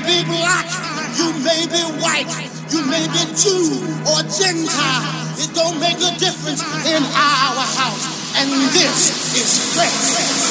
may be black, you may be white, you may be Jew or Gentile. It don't make a difference in our house. And this is faith.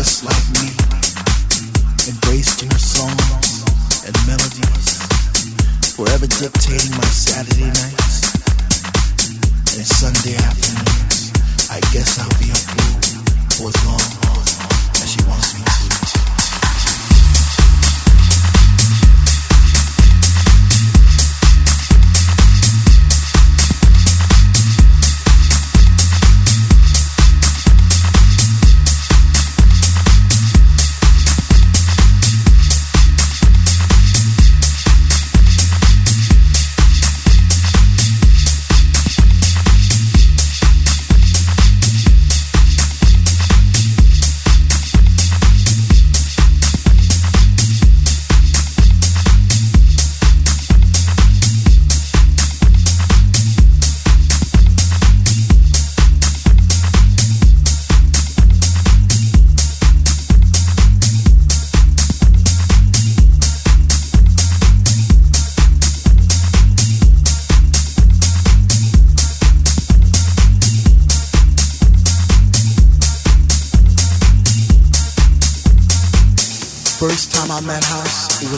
Just like me. Embraced her songs and melodies, forever dictating my Saturday nights and Sunday afternoons. I guess I'll be a fool for as long as she wants me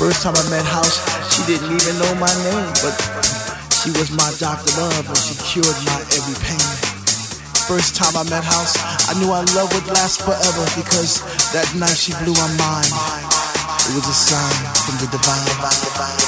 First time I met House, she didn't even know my name, but she was my doctor love and she cured my every pain. First time I met House, I knew our love would last forever because that night she blew my mind. It was a sign from the divine.